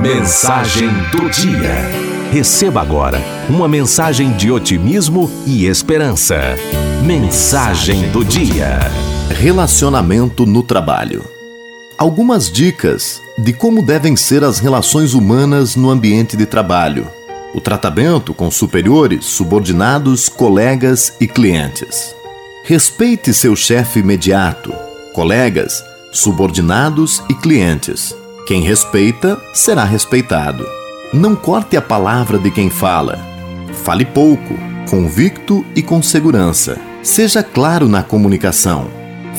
Mensagem do dia. Receba agora uma mensagem de otimismo e esperança. Mensagem do dia. Relacionamento no trabalho. Algumas dicas de como devem ser as relações humanas no ambiente de trabalho. O tratamento com superiores, subordinados, colegas e clientes. Respeite seu chefe imediato, colegas, subordinados e clientes. Quem respeita será respeitado. Não corte a palavra de quem fala. Fale pouco, convicto e com segurança. Seja claro na comunicação.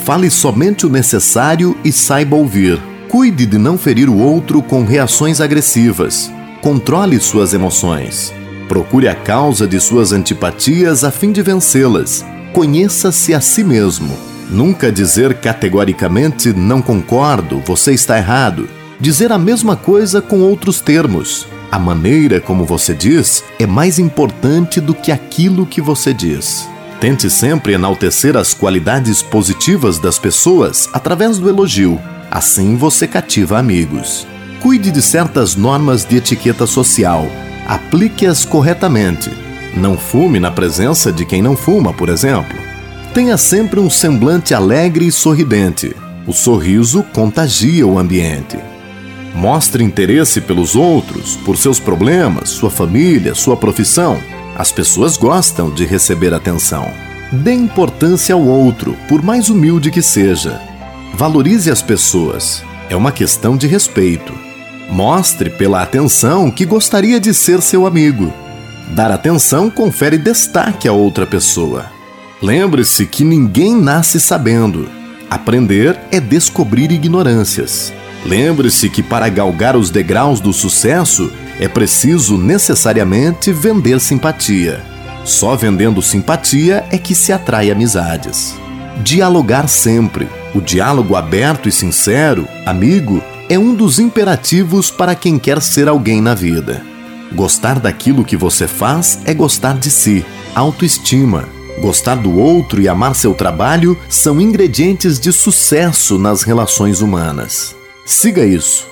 Fale somente o necessário e saiba ouvir. Cuide de não ferir o outro com reações agressivas. Controle suas emoções. Procure a causa de suas antipatias a fim de vencê-las. Conheça-se a si mesmo. Nunca dizer categoricamente não concordo, você está errado dizer a mesma coisa com outros termos. A maneira como você diz é mais importante do que aquilo que você diz. Tente sempre enaltecer as qualidades positivas das pessoas através do elogio. Assim você cativa amigos. Cuide de certas normas de etiqueta social. Aplique-as corretamente. Não fume na presença de quem não fuma, por exemplo. Tenha sempre um semblante alegre e sorridente. O sorriso contagia o ambiente. Mostre interesse pelos outros, por seus problemas, sua família, sua profissão. As pessoas gostam de receber atenção. Dê importância ao outro, por mais humilde que seja. Valorize as pessoas. É uma questão de respeito. Mostre pela atenção que gostaria de ser seu amigo. Dar atenção confere destaque a outra pessoa. Lembre-se que ninguém nasce sabendo. Aprender é descobrir ignorâncias. Lembre-se que para galgar os degraus do sucesso é preciso necessariamente vender simpatia. Só vendendo simpatia é que se atrai amizades. Dialogar sempre. O diálogo aberto e sincero, amigo, é um dos imperativos para quem quer ser alguém na vida. Gostar daquilo que você faz é gostar de si, autoestima. Gostar do outro e amar seu trabalho são ingredientes de sucesso nas relações humanas. Siga isso.